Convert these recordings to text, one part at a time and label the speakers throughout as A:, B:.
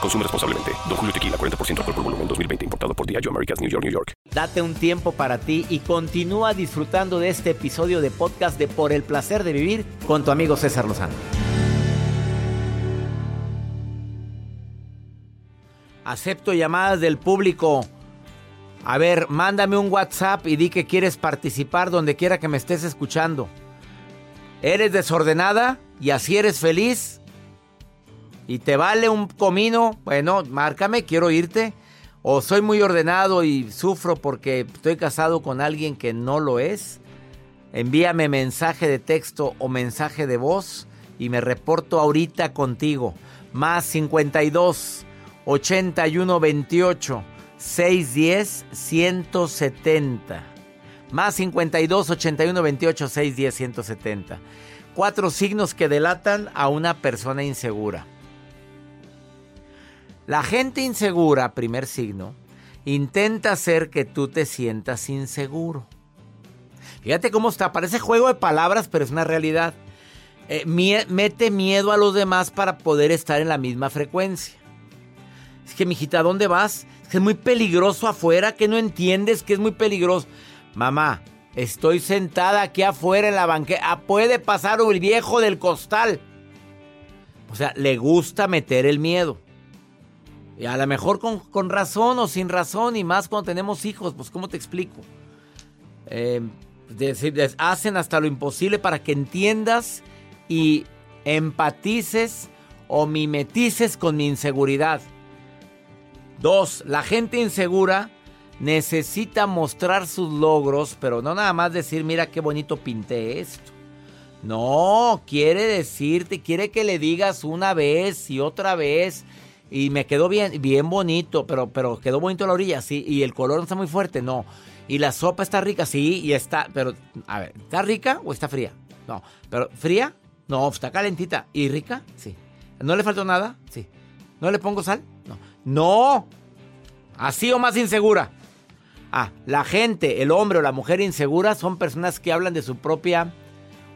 A: Consume responsablemente. Don Julio Tequila, 40% alcohol por volumen, 2020. Importado por Diageo Americas, New York, New York.
B: Date un tiempo para ti y continúa disfrutando de este episodio de podcast de Por el Placer de Vivir con tu amigo César Lozano. Acepto llamadas del público. A ver, mándame un WhatsApp y di que quieres participar donde quiera que me estés escuchando. ¿Eres desordenada y así eres feliz? ¿Y te vale un comino? Bueno, márcame, quiero irte. ¿O soy muy ordenado y sufro porque estoy casado con alguien que no lo es? Envíame mensaje de texto o mensaje de voz y me reporto ahorita contigo. Más 52 81 28 610 170. Más 52 81 28 610 170. Cuatro signos que delatan a una persona insegura. La gente insegura, primer signo, intenta hacer que tú te sientas inseguro. Fíjate cómo está, parece juego de palabras, pero es una realidad. Eh, mete miedo a los demás para poder estar en la misma frecuencia. Es que, mijita, ¿dónde vas? Es que es muy peligroso afuera, que no entiendes que es muy peligroso. Mamá, estoy sentada aquí afuera en la banqueta. Ah, puede pasar el viejo del costal. O sea, le gusta meter el miedo. Y a lo mejor con, razón o sin razón, y más cuando tenemos hijos, pues ¿cómo te explico? Eh, hacen hasta lo imposible para que entiendas y empatices o mimetices con mi inseguridad. Dos, la gente insegura necesita mostrar sus logros, pero no nada más decir, mira qué bonito pinté esto. No, quiere decirte, quiere que le digas una vez y otra vez y me quedó bien, bien bonito, pero, pero quedó bonito la orilla, sí. Y el color no está muy fuerte, no. Y la sopa está rica, sí, y está, pero, a ver, ¿está rica o está fría? No, pero ¿fría? No, está calentita. ¿Y rica? Sí. ¿No le faltó nada? Sí. ¿No le pongo sal? No. No. Así o más insegura. Ah, la gente, el hombre o la mujer insegura son personas que hablan de su propia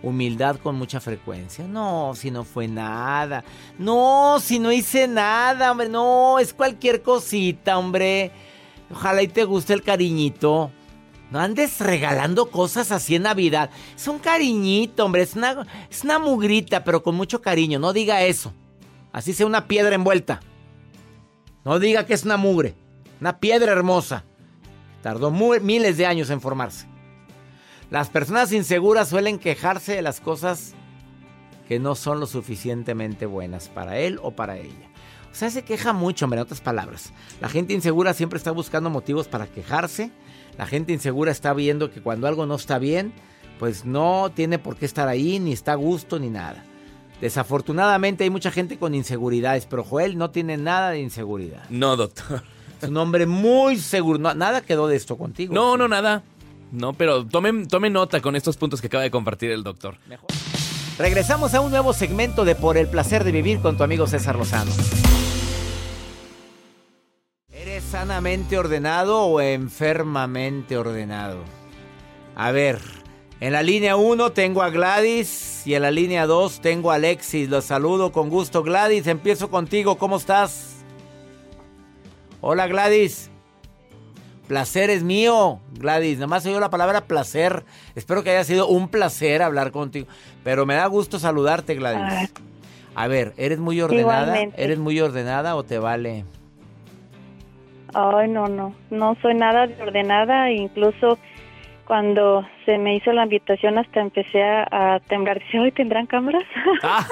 B: humildad con mucha frecuencia. No, si no fue nada. No, si no hice nada, hombre. No, es cualquier cosita, hombre. Ojalá y te guste el cariñito. No andes regalando cosas así en Navidad. Es un cariñito, hombre. Es una, es una mugrita, pero con mucho cariño. No diga eso. Así sea una piedra envuelta. No diga que es una mugre. Una piedra hermosa. Tardó miles de años en formarse. Las personas inseguras suelen quejarse de las cosas que no son lo suficientemente buenas para él o para ella. O sea, se queja mucho, en otras palabras. La gente insegura siempre está buscando motivos para quejarse. La gente insegura está viendo que cuando algo no está bien, pues no tiene por qué estar ahí, ni está a gusto, ni nada. Desafortunadamente hay mucha gente con inseguridades, pero Joel no tiene nada de inseguridad.
C: No, doctor.
B: Es un hombre muy seguro. nada quedó de esto contigo.
C: No, no, nada. No, pero tomen, nota con estos puntos que acaba de compartir el doctor.
B: Regresamos a un nuevo segmento de Por el placer de vivir con tu amigo César Lozano. ¿Eres sanamente ordenado o enfermamente ordenado? A ver, en la línea 1 tengo a Gladys y en la línea 2 tengo a Alexis. Los saludo con gusto. Gladys, empiezo contigo. ¿Cómo estás? Hola Gladys. Placer es mío, Gladys. Nada más oído la palabra placer. Espero que haya sido un placer hablar contigo. Pero me da gusto saludarte, Gladys. A ver, ¿eres muy ordenada? ¿Eres muy ordenada o te vale?
D: Ay, no, no, no soy nada de ordenada, incluso cuando se me hizo la invitación hasta empecé a, temblar. Dice, ¿hoy tendrán cámaras?
B: Ah.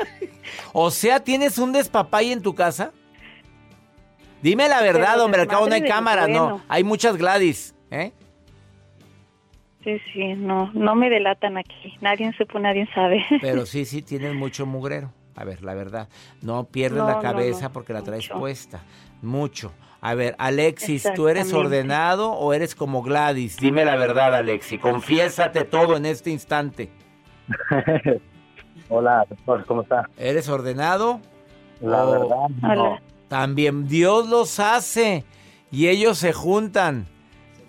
B: o sea, ¿tienes un despapay en tu casa? Dime la verdad, hombre, al cabo no hay cámara, no. Hay muchas Gladys, ¿eh?
D: Sí, sí, no, no me delatan aquí. Nadie supo, nadie sabe.
B: Pero sí, sí, tienes mucho mugrero. A ver, la verdad. No pierdes
D: No,
B: la cabeza
D: no,
B: porque la traes
D: mucho.
B: puesta. Mucho. A ver, Alexis, ¿tú eres ordenado o eres como Gladys? Dime la verdad, Alexis. Confiésate todo en este instante.
E: Hola, doctor, ¿cómo está?
B: ¿Eres ordenado?
E: La verdad, no.
D: Hola.
B: También Dios los hace y ellos se juntan.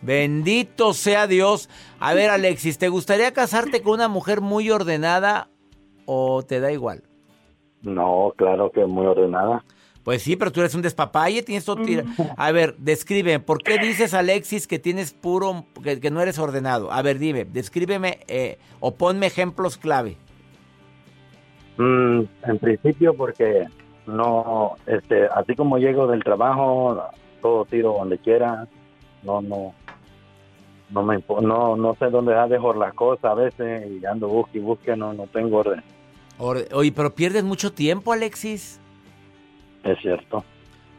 B: Bendito sea Dios. A ver, Alexis, ¿te gustaría casarte con una mujer muy ordenada o te da igual?
E: No, claro que muy ordenada.
B: Pues sí, pero tú eres un despapalle, tienes todo tira- A ver, describe, ¿por qué dices, Alexis, que tienes puro, que, que no eres ordenado? A ver, dime, descríbeme eh, o ponme ejemplos clave.
E: Mm, en principio porque no, este, así como llego del trabajo, todo tiro donde quiera, no, no, no me, no, no sé dónde dejar las cosas a veces y ando busque y busque, no, no tengo orden.
B: Or- Oye, pero pierdes mucho tiempo, Alexis.
E: Es cierto.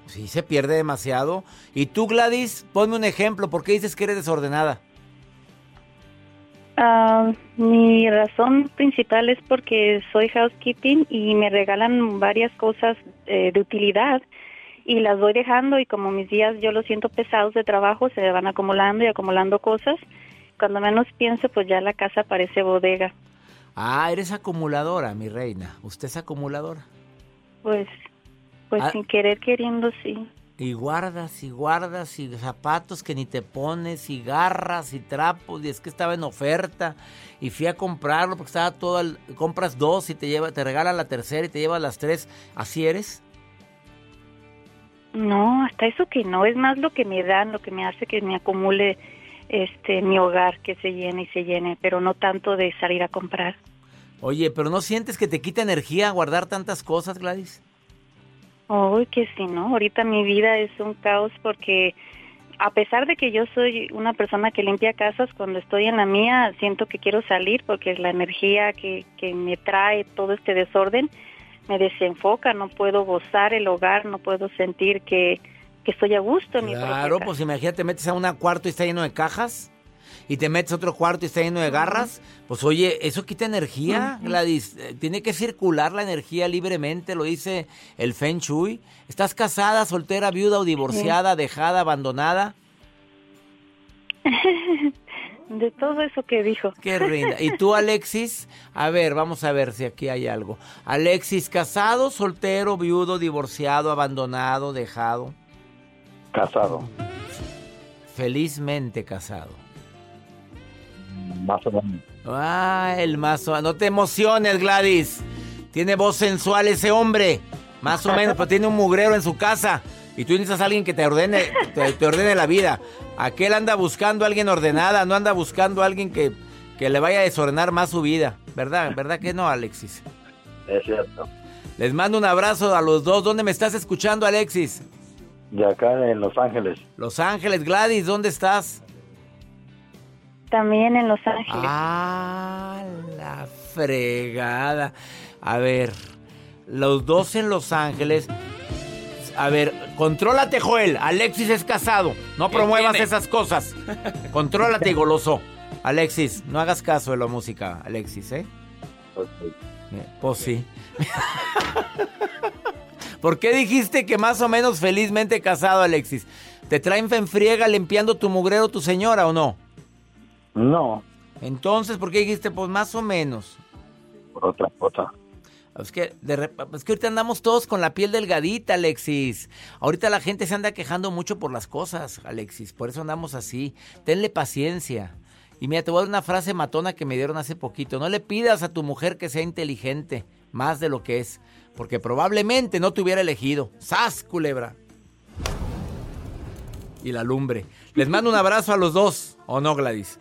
B: Sí, se pierde demasiado. Y tú, Gladys, ponme un ejemplo, ¿por qué dices que eres desordenada?
D: Ah, mi razón principal es porque soy housekeeping y me regalan varias cosas eh, de utilidad y las voy dejando y como mis días yo los siento pesados de trabajo, se van acumulando y acumulando cosas. Cuando menos pienso, pues ya la casa parece bodega.
B: Ah, eres acumuladora, mi reina. Usted es acumuladora.
D: Pues, pues
B: Ah.
D: sin querer queriendo, sí.
B: Y guardas y guardas y zapatos que ni te pones y garras y trapos y es que estaba en oferta y fui a comprarlo porque estaba todo al- compras dos y te lleva te regalan la tercera y te llevas las tres. ¿Así eres?
D: No, hasta eso que no, es más lo que me dan, lo que me hace que me acumule este mi hogar, que se llene y se llene, pero no tanto de salir a comprar.
B: Oye, pero ¿no sientes que te quita energía guardar tantas cosas, Gladys?
D: Uy, que sí, ¿no? Ahorita mi vida es un caos porque a pesar de que yo soy una persona que limpia casas, cuando estoy en la mía siento que quiero salir porque la energía que, que me trae todo este desorden me desenfoca, no puedo gozar el hogar, no puedo sentir que, que estoy a gusto en mi propia
B: Claro, pues imagínate, metes a un cuarto y está lleno de cajas y te metes a otro cuarto y está lleno de garras. Pues oye, eso quita energía, Gladys. Eh, Tiene que circular la energía libremente, lo dice el Feng Shui. ¿Estás casada, soltera, viuda o divorciada, dejada, abandonada?
D: De todo eso que dijo.
B: Qué rinda. ¿Y tú, Alexis? A ver, vamos a ver si aquí hay algo. Alexis, casado, soltero, viudo, divorciado, abandonado, dejado.
E: Casado,
B: Felizmente casado.
E: Más o menos.
B: Ah, el más... No te emociones, Gladys. Tiene voz sensual ese hombre. Más o menos, pero tiene un mugrero en su casa. Y tú necesitas a alguien que te ordene, te, te ordene la vida. Aquel anda buscando a alguien ordenada, no anda buscando a alguien que, que le vaya a desordenar más su vida. ¿Verdad? ¿Verdad que no, Alexis?
E: Es cierto.
B: Les mando un abrazo a los dos. ¿Dónde me estás escuchando, Alexis?
E: De acá en Los Ángeles.
B: Los Ángeles, Gladys, ¿dónde estás?
D: También en Los Ángeles.
B: Ah, la fregada. A ver, los dos en Los Ángeles. A ver, contrólate, Joel. Alexis es casado. No
C: ¿Qué
B: promuevas
C: tiene?
B: esas cosas. Contrólate, goloso. Alexis, no hagas caso de la música, Alexis, ¿eh?
E: Ok.
B: Eh, Pues sí. ¿Por qué dijiste que más o menos felizmente casado, Alexis? ¿Te traen friega limpiando tu mugrero tu señora o no?
E: No,
B: Entonces, ¿por qué dijiste pues más o menos?
E: por otra cosa.
B: Es que, de es que ahorita andamos todos con la piel delgadita, Alexis. Ahorita la gente se anda quejando mucho por las cosas, Alexis. Por eso andamos así. Tenle paciencia. Y mira, te voy a dar una frase matona que me dieron hace poquito. No le pidas a tu mujer que sea inteligente más de lo que es. Porque probablemente no te hubiera elegido. ¡Sas, culebra! Y la lumbre. Les mando un abrazo a los dos. ¿O no, Gladys?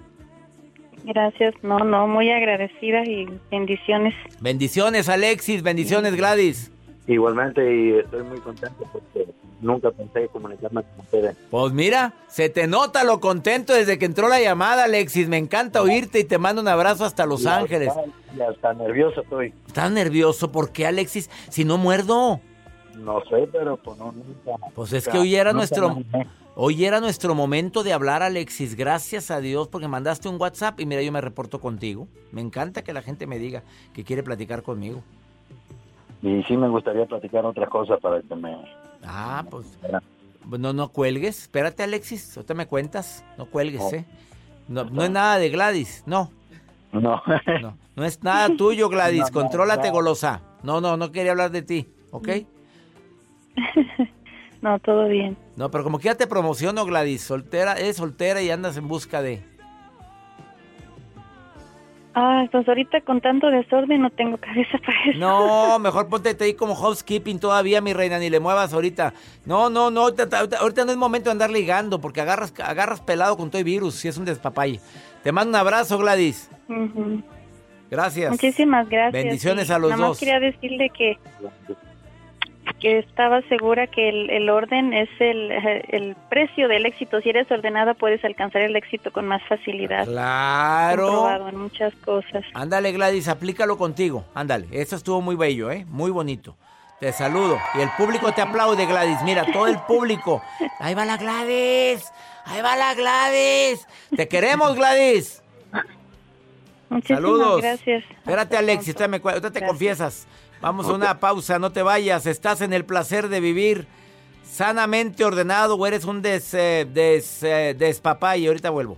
D: Gracias. No, no, muy agradecida y bendiciones.
B: Bendiciones, Alexis. Bendiciones, Gladys.
E: Igualmente, y estoy muy contento porque nunca pensé comunicarme con ustedes.
B: Pues mira, se te nota lo contento desde que entró la llamada, Alexis. Me encanta oírte y te mando un abrazo hasta Los Ángeles.
E: está nervioso estoy.
B: ¿Estás nervioso? ¿Por qué, Alexis? Si no muerdo.
E: No sé, pero pues no, nunca.
B: Pues es que hoy era nuestro hoy era nuestro momento de hablar, Alexis. Gracias a Dios porque mandaste un WhatsApp y mira, yo me reporto contigo. Me encanta que la gente me diga que quiere platicar conmigo.
E: Y sí me gustaría platicar otra cosa para que me...
B: Ah, pues no no cuelgues. Espérate, Alexis, ahorita me cuentas. No cuelgues. ¿eh? No, no es nada de Gladys, no.
E: No.
B: No, no es nada tuyo, Gladys.
E: No,
B: Contrólate, golosa. No, no, no quería hablar de ti, ¿ok?
D: No, todo bien.
B: No, pero como que ya te promociono, Gladys. Soltera, eres soltera y andas en busca de.
D: Ah, pues ahorita con tanto desorden no tengo cabeza para eso.
B: No, mejor ponte ahí como housekeeping todavía, mi reina, ni le muevas ahorita. No, no, no, ahorita, ahorita- ahorita no es momento de andar ligando, porque agarras, agarras pelado con todo el virus, si es un despapalle. Te mando un abrazo, Gladys. Gracias.
D: Muchísimas gracias.
B: Bendiciones a los
D: nada más
B: dos.
D: quería decirle que, que estaba segura que el, el orden es el, el precio del éxito. Si eres ordenada puedes alcanzar el éxito con más facilidad.
B: Claro.
D: En muchas cosas.
B: Ándale, Gladys, aplícalo contigo. Ándale, eso estuvo muy bello, ¿eh? Muy bonito. Te saludo. Y el público te aplaude, Gladys. Mira, todo el público. Ahí va la Gladys. Ahí va la Gladys. Te queremos, Gladys.
D: Muchísimas
B: Saludos.
D: gracias.
B: Espérate, Alexis, me te
D: Gracias.
B: confiesas. Vamos a una pausa, no te vayas. Estás en el placer de vivir sanamente ordenado o eres un des, eh, des, eh, despapay. Ahorita vuelvo.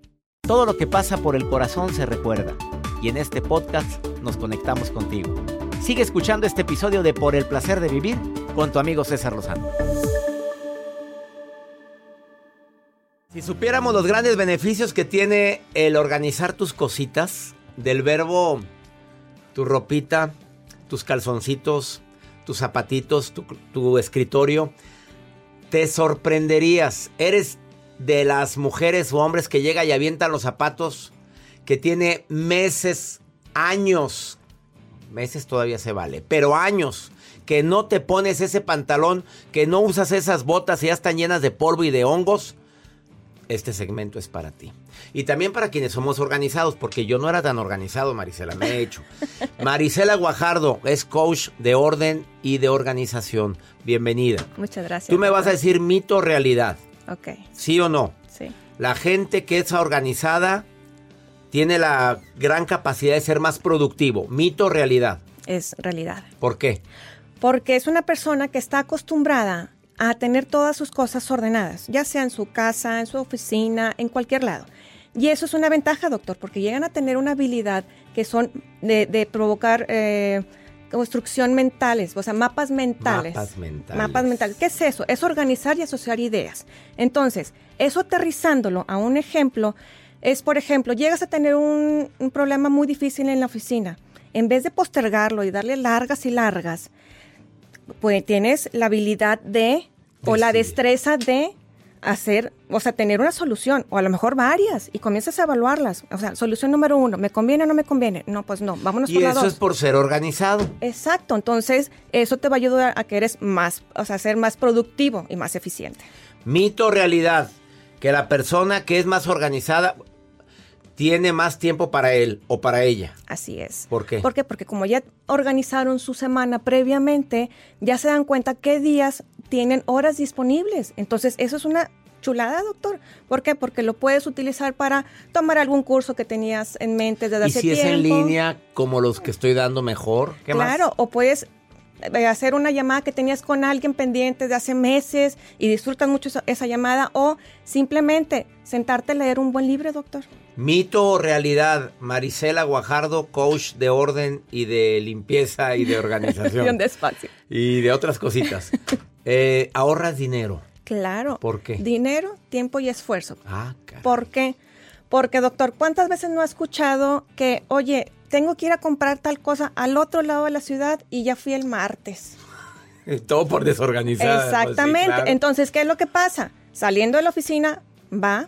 B: Todo lo que pasa por el corazón se recuerda. Y en este podcast nos conectamos contigo. Sigue escuchando este episodio de Por el placer de vivir con tu amigo César Lozano. Si supiéramos los grandes beneficios que tiene el organizar tus cositas, del verbo tu ropita, tus calzoncitos, tus zapatitos, tu, tu escritorio, te sorprenderías. Eres de las mujeres o hombres que llega y avientan los zapatos, que tiene meses, años, meses todavía se vale, pero años que no te pones ese pantalón, que no usas esas botas y ya están llenas de polvo y de hongos, este segmento es para ti. Y también para quienes somos organizados, porque yo no era tan organizado, Marisela, me he hecho. Marisela Guajardo es coach de orden y de organización. Bienvenida.
F: Muchas gracias.
B: Tú me vas a decir mito realidad,
F: Ok,
B: ¿sí o no?
F: sí.
B: La gente que es organizada tiene la gran capacidad de ser más productivo. Mito o realidad.
F: Es realidad.
B: ¿Por qué?
F: Porque es una persona que está acostumbrada a tener todas sus cosas ordenadas, ya sea en su casa, en su oficina, en cualquier lado. Y eso es una ventaja, doctor, porque llegan a tener una habilidad que son de, de provocar eh, construcción mentales, o sea, mapas mentales.
B: Mapas mentales.
F: Mapas mentales. ¿Qué es eso? Es organizar y asociar ideas. Entonces, eso aterrizándolo a un ejemplo, es, por ejemplo, llegas a tener un, un problema muy difícil en la oficina. En vez de postergarlo y darle largas y largas, pues tienes la habilidad de, o la destreza de hacer, o sea, tener una solución, o a lo mejor varias, y comienzas a evaluarlas. O sea, solución número uno, ¿me conviene o no me conviene? No, pues no, vámonos
B: Y
F: por la
B: eso
F: dos.
B: es por ser organizado.
F: Exacto, entonces eso te va a ayudar a que eres más, o sea, ser más productivo y más eficiente.
B: Mito realidad. Que la persona que es más organizada tiene más tiempo para él o para ella.
F: Así es.
B: ¿Por qué?
F: ¿Por qué? Porque como ya organizaron su semana previamente, ya se dan cuenta qué días tienen horas disponibles. Entonces, eso es una chulada, doctor. ¿Por qué? Porque lo puedes utilizar para tomar algún curso que tenías en mente desde
B: y
F: hace
B: si
F: tiempo.
B: es en línea, como los que estoy dando mejor. ¿Qué más?
F: Claro, o puedes eh, hacer una llamada que tenías con alguien pendiente de hace meses y disfrutas mucho esa, esa llamada o simplemente sentarte a leer un buen libro, doctor.
B: Mito o realidad, Marisela Guajardo, coach de orden y de limpieza y de organización.
F: despacio.
B: y de otras cositas. Eh, ahorras dinero.
F: Claro.
B: ¿Por qué?
F: Dinero, tiempo y esfuerzo.
B: Ah, caray.
F: ¿Por qué? Porque, doctor, ¿cuántas veces no ha escuchado que, oye, tengo que ir a comprar tal cosa al otro lado de la ciudad y ya fui el martes?
B: Todo por desorganizada. pues sí,
F: Exactamente.
B: claro.
F: Entonces, ¿qué es lo que pasa? Saliendo de la oficina, va,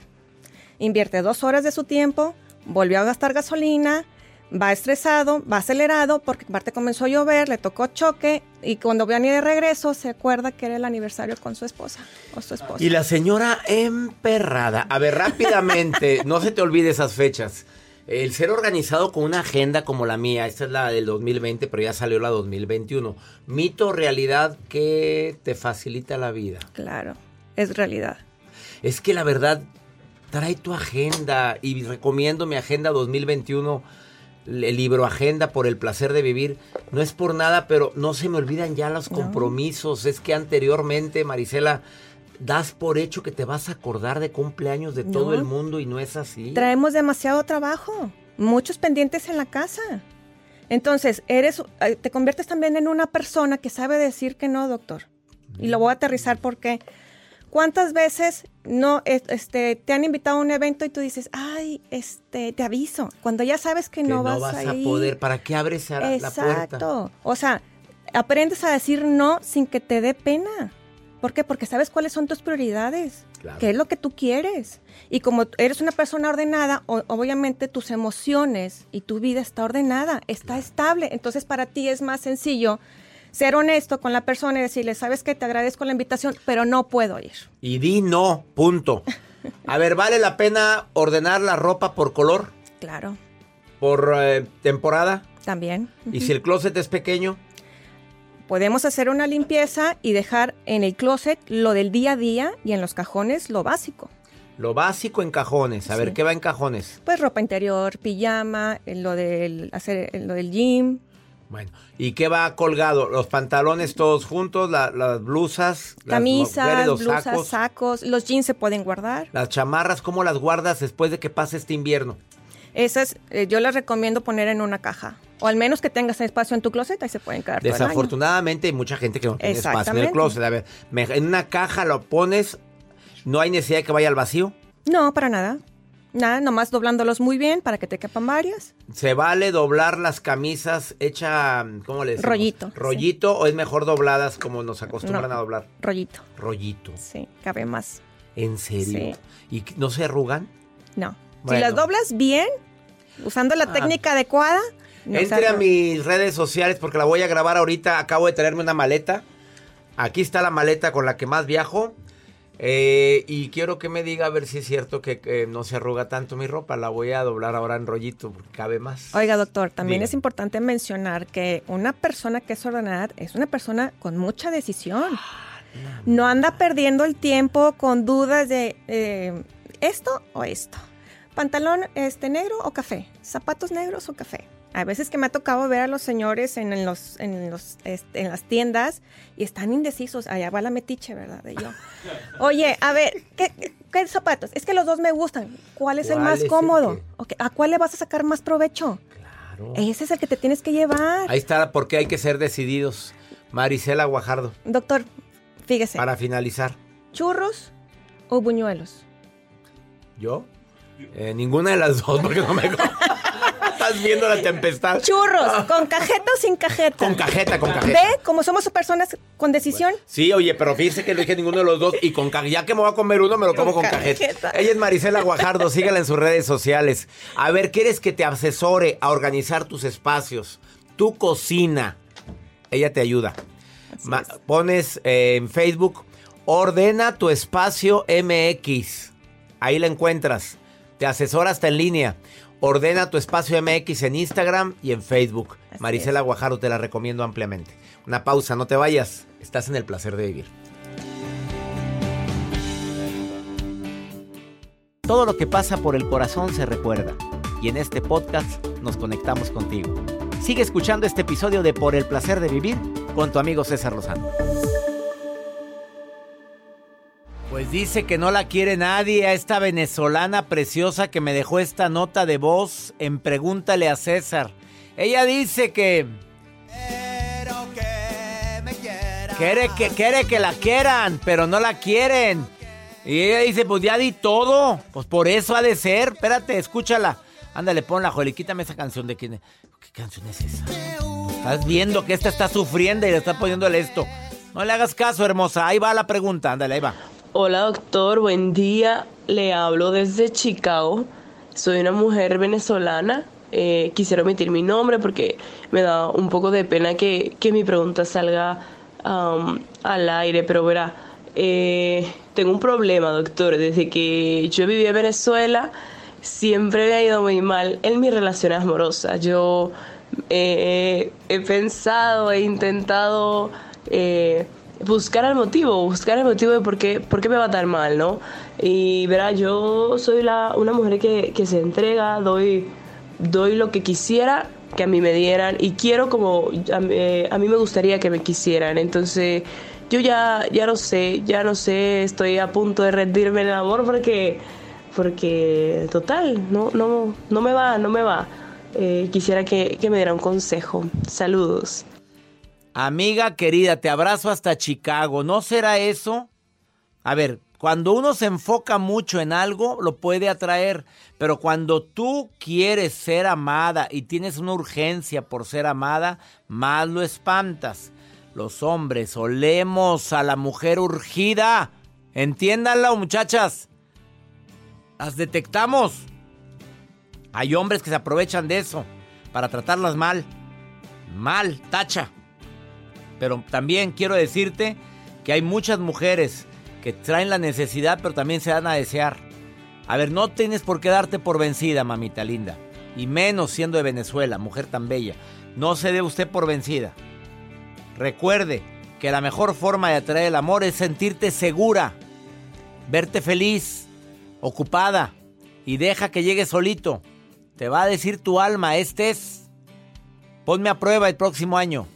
F: invierte dos horas de su tiempo, volvió a gastar gasolina, va estresado, va acelerado, porque aparte comenzó a llover, le tocó choque, y cuando viene de regreso se acuerda que era el aniversario con su esposa o su esposa.
B: Y la señora emperrada. A ver, rápidamente, no se te olvide esas fechas. El ser organizado con una agenda como la mía, esta es la del 2020, pero ya salió la 2021. Mito o realidad que te facilita la vida.
F: Claro, es realidad.
B: Es que la verdad, trae tu agenda y recomiendo mi agenda 2021, el libro Agenda por el placer de vivir. No es por nada, pero no se me olvidan ya los
F: No.
B: compromisos. Es que anteriormente, Marisela, das por hecho que te vas a acordar de cumpleaños de todo
F: No.
B: el mundo y no es así.
F: Traemos demasiado trabajo, muchos pendientes en la casa. Entonces, eres, eh, te conviertes también en una persona que sabe decir que no, doctor. Y lo voy a aterrizar porque ¿cuántas veces no es- este te han invitado a un evento y tú dices, "Ay, este, te aviso", cuando ya sabes que,
B: que
F: no, vas,
B: a
F: ir.
B: poder. ¿Para qué abres a la- la puerta?
F: Exacto. O sea, aprendes a decir no sin que te dé pena. ¿Por qué? Porque sabes cuáles son tus prioridades.
B: Claro.
F: ¿Qué es lo que tú quieres? Y como eres una persona ordenada, o- obviamente tus emociones y tu vida está ordenada, está estable. Entonces para ti es más sencillo ser honesto con la persona y decirle, sabes que te agradezco la invitación, pero no puedo ir.
B: Y di no, punto. A ver, ¿vale la pena ordenar la ropa por color?
F: Claro,
B: ¿Por eh, temporada?
F: también.
B: ¿Y si el closet es pequeño?
F: Podemos hacer una limpieza y dejar en el closet lo del día a día y en los cajones lo básico.
B: Lo básico en cajones. A ver. ¿qué va en cajones?
F: Pues ropa interior, pijama, eh, lo del hacer eh, lo del gym,
B: Bueno, ¿y qué va colgado? ¿Los pantalones todos juntos? la- ¿Las blusas? las
F: camisas,
B: mujeres, los
F: blusas,
B: sacos?
F: sacos, los jeans se pueden guardar.
B: ¿Las chamarras cómo las guardas después de que pase este invierno?
F: Esas eh, yo las recomiendo poner en una caja. O al menos que tengas espacio en tu closet, ahí se pueden quedar.
B: Desafortunadamente hay mucha gente que no tiene espacio en el closet. A ver, en una caja lo pones, no hay necesidad de que vaya al vacío.
F: No, para nada. Nada, nomás doblándolos muy bien para que te quepan varias.
B: ¿Se vale doblar las camisas hecha, ¿cómo le decimos?
F: Rollito,
B: ¿Rollito o es mejor dobladas como nos acostumbran
F: No.
B: a doblar?
F: Rollito.
B: Rollito.
F: Sí, cabe más.
B: ¿En serio?
F: Sí.
B: ¿Y no se arrugan?
F: No.
B: Bueno.
F: Si las doblas bien, usando la
B: Ah.
F: técnica adecuada, no se
B: Entre a mis redes sociales porque la voy a grabar ahorita. Acabo de traerme una maleta. Aquí está la maleta con la que más viajo. Eh, y quiero que me diga a ver si es cierto que, no se arruga tanto mi ropa. La voy a doblar ahora en rollito porque cabe más.
F: Oiga, doctor, también
B: Diga.
F: es importante mencionar que una persona que es ordenada es una persona con mucha decisión. No anda perdiendo el tiempo con dudas de eh, esto o esto. Pantalón este negro o café. Zapatos negros o café. A veces que me ha tocado ver a los señores en, en los, en, los, este, en las tiendas y están indecisos. Allá va la metiche, ¿verdad? De yo. Oye, a ver, ¿qué, zapatos? Es que los dos me gustan. ¿Cuál es el
B: ¿Cuál
F: más
B: es el
F: cómodo?
B: que-
F: ¿A cuál le vas a sacar más provecho?
B: Claro.
F: Ese es el que te tienes que llevar.
B: Ahí está porque hay que ser decididos. Marisela Guajardo,
F: Doctor, fíjese,
B: para finalizar.
F: ¿churros o buñuelos?
B: ¿Yo? Eh, ninguna de las dos porque no me... Estás viendo la tempestad.
F: Churros, ¿con cajeta o sin cajeta?
B: Con cajeta, con cajeta.
F: ¿Ve? Como somos personas con decisión.
B: Sí, oye, pero fíjese que no dije ninguno de los dos. Y con ya que me voy a comer uno, me lo como con,
F: Con
B: cajeta.
F: cajeta.
B: Ella es Marisela Guajardo, sígala en sus redes sociales. A ver, ¿quieres que te asesore a organizar tus espacios? Tu cocina. Ella te ayuda. Ma- pones eh, en Facebook, ordena tu espacio MX. Ahí la encuentras. Te asesora hasta en línea. Ordena tu espacio MX en Instagram y en Facebook.
F: Así
B: Marisela Guajaro te la recomiendo ampliamente. Una pausa, no te vayas. Estás en el placer de vivir. Todo lo que pasa por el corazón se recuerda. Y en este podcast nos conectamos contigo. Sigue escuchando este episodio de Por el placer de vivir con tu amigo César Lozano. Pues dice que no la quiere nadie a esta venezolana preciosa que me dejó esta nota de voz en Pregúntale a César. Ella dice que quiere que quiere que la quieran, pero no la quieren. Y ella dice, pues ya di todo. Pues por eso ha de ser. Espérate, escúchala. Ándale, ponla, Joel, quítame esa canción de quién. ¿Qué canción es esa? Estás viendo que esta está sufriendo y le está poniéndole esto. No le hagas caso, hermosa. Ahí va la pregunta. Ándale, ahí va.
G: Hola doctor, buen día. Le hablo desde Chicago. Soy una mujer venezolana. Eh, quisiera omitir mi nombre porque me da un poco de pena que, que mi pregunta salga um, al aire, pero verá, eh, tengo un problema, doctor. Desde que yo viví en Venezuela, siempre me ha ido muy mal en mis relaciones amorosas. Yo eh, he pensado, he intentado eh, buscar el motivo, buscar el motivo de por qué, por qué me va tan mal, ¿no? Y verá, yo soy la, una mujer que, que se entrega, doy, doy lo que quisiera que a mí me dieran y quiero como a, mí- a mí me gustaría que me quisieran. Entonces yo ya, ya no sé, ya no sé, estoy a punto de rendirme en el amor porque, porque total, no, no, no me va, no me va. Eh, quisiera que, que me diera un consejo. Saludos.
B: Amiga querida, te abrazo hasta Chicago. ¿No será eso? A ver, cuando uno se enfoca mucho en algo, lo puede atraer. Pero cuando tú quieres ser amada y tienes una urgencia por ser amada, más lo espantas. Los hombres olemos a la mujer urgida. Entiéndanlo, muchachas. Las detectamos. Hay hombres que se aprovechan de eso para tratarlas mal. Mal, tacha. Pero también quiero decirte que hay muchas mujeres que traen la necesidad, pero también se dan a desear. A ver, no tienes por qué darte por vencida, mamita linda. Y menos siendo de Venezuela, mujer tan bella. No se dé usted por vencida. Recuerde que la mejor forma de atraer el amor es sentirte segura, verte feliz, ocupada y deja que llegue solito. Te va a decir tu alma, este es. Ponme a prueba el próximo año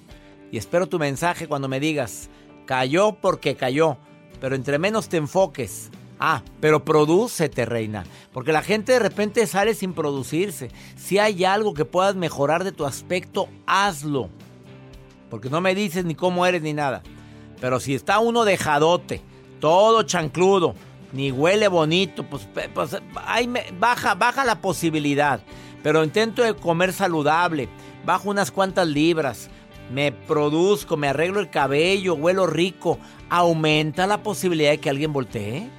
B: y espero tu mensaje cuando me digas, cayó porque cayó, pero entre menos te enfoques. Ah, pero prodúcete, reina, porque la gente de repente sale sin producirse. Si hay algo que puedas mejorar de tu aspecto, hazlo. Porque no me dices ni cómo eres ni nada. Pero si está uno dejadote, todo chancludo, ni huele bonito, pues, pues, baja, baja la posibilidad. Pero intento de comer saludable, bajo unas cuantas libras, me produzco, me arreglo el cabello, huelo rico, aumenta la posibilidad de que alguien voltee.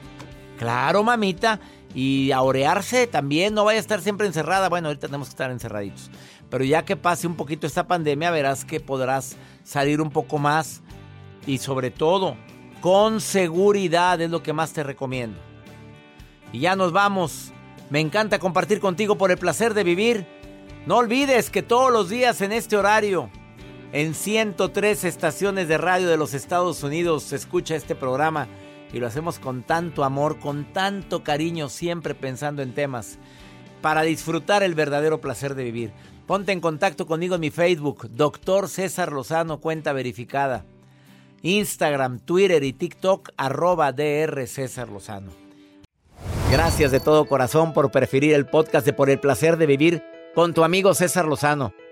B: Claro, mamita. Y a orearse también, no vaya a estar siempre encerrada. Bueno, ahorita tenemos que estar encerraditos. Pero ya que pase un poquito esta pandemia, verás que podrás salir un poco más. Y sobre todo, con seguridad es lo que más te recomiendo. Y ya nos vamos. Me encanta compartir contigo por el placer de vivir. No olvides que todos los días en este horario, en 103 estaciones de radio de los Estados Unidos, se escucha este programa y lo hacemos con tanto amor, con tanto cariño, siempre pensando en temas para disfrutar el verdadero placer de vivir. Ponte en contacto conmigo en mi Facebook, Doctor César Lozano, cuenta verificada. Instagram, Twitter y TikTok, arroba DR César Lozano. Gracias de todo corazón por preferir el podcast de Por el Placer de Vivir con tu amigo César Lozano.